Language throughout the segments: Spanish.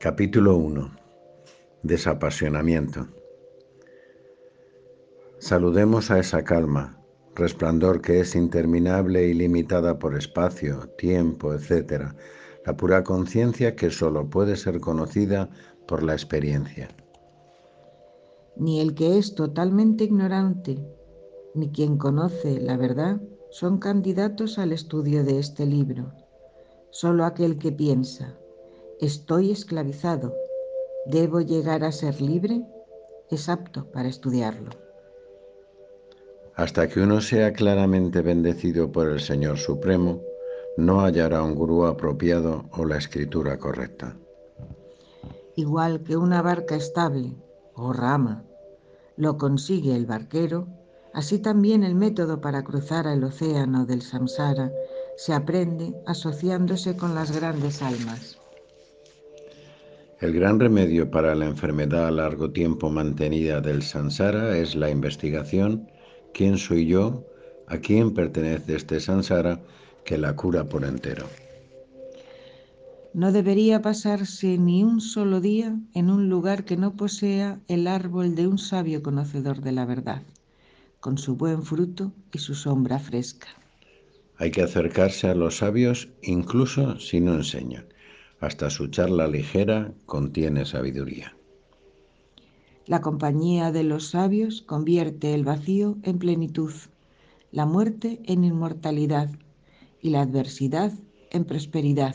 Capítulo 1. Desapasionamiento. Saludemos a esa calma, resplandor que es interminable y limitada por espacio, tiempo, etc., la pura conciencia que sólo puede ser conocida por la experiencia. Ni el que es totalmente ignorante, ni quien conoce la verdad, son candidatos al estudio de este libro. Solo aquel que piensa, estoy esclavizado, debo llegar a ser libre, es apto para estudiarlo. Hasta que uno sea claramente bendecido por el Señor Supremo, no hallará un gurú apropiado o la escritura correcta. Igual que una barca estable o rama lo consigue el barquero, así también el método para cruzar el océano del samsara se aprende asociándose con las grandes almas. El gran remedio para la enfermedad a largo tiempo mantenida del samsara es la investigación ¿Quién soy yo? ¿A quién pertenece este sansara que la cura por entero? No debería pasarse ni un solo día en un lugar que no posea el árbol de un sabio conocedor de la verdad, con su buen fruto y su sombra fresca. Hay que acercarse a los sabios incluso si no enseñan. Hasta su charla ligera contiene sabiduría. La compañía de los sabios convierte el vacío en plenitud, la muerte en inmortalidad y la adversidad en prosperidad.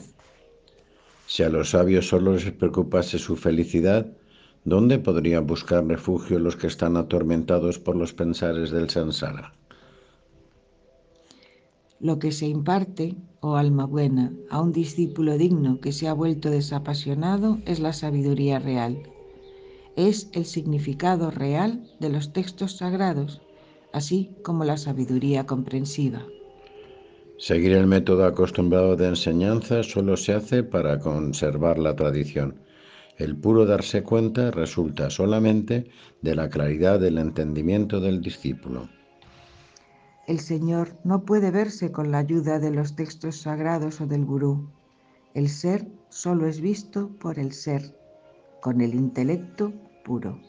Si a los sabios solo les preocupase su felicidad, ¿dónde podrían buscar refugio los que están atormentados por los pensares del sansara? Lo que se imparte, oh alma buena, a un discípulo digno que se ha vuelto desapasionado es la sabiduría real es el significado real de los textos sagrados, así como la sabiduría comprensiva. Seguir el método acostumbrado de enseñanza solo se hace para conservar la tradición. El puro darse cuenta resulta solamente de la claridad del entendimiento del discípulo. El Señor no puede verse con la ayuda de los textos sagrados o del gurú. El ser solo es visto por el ser con el intelecto puro.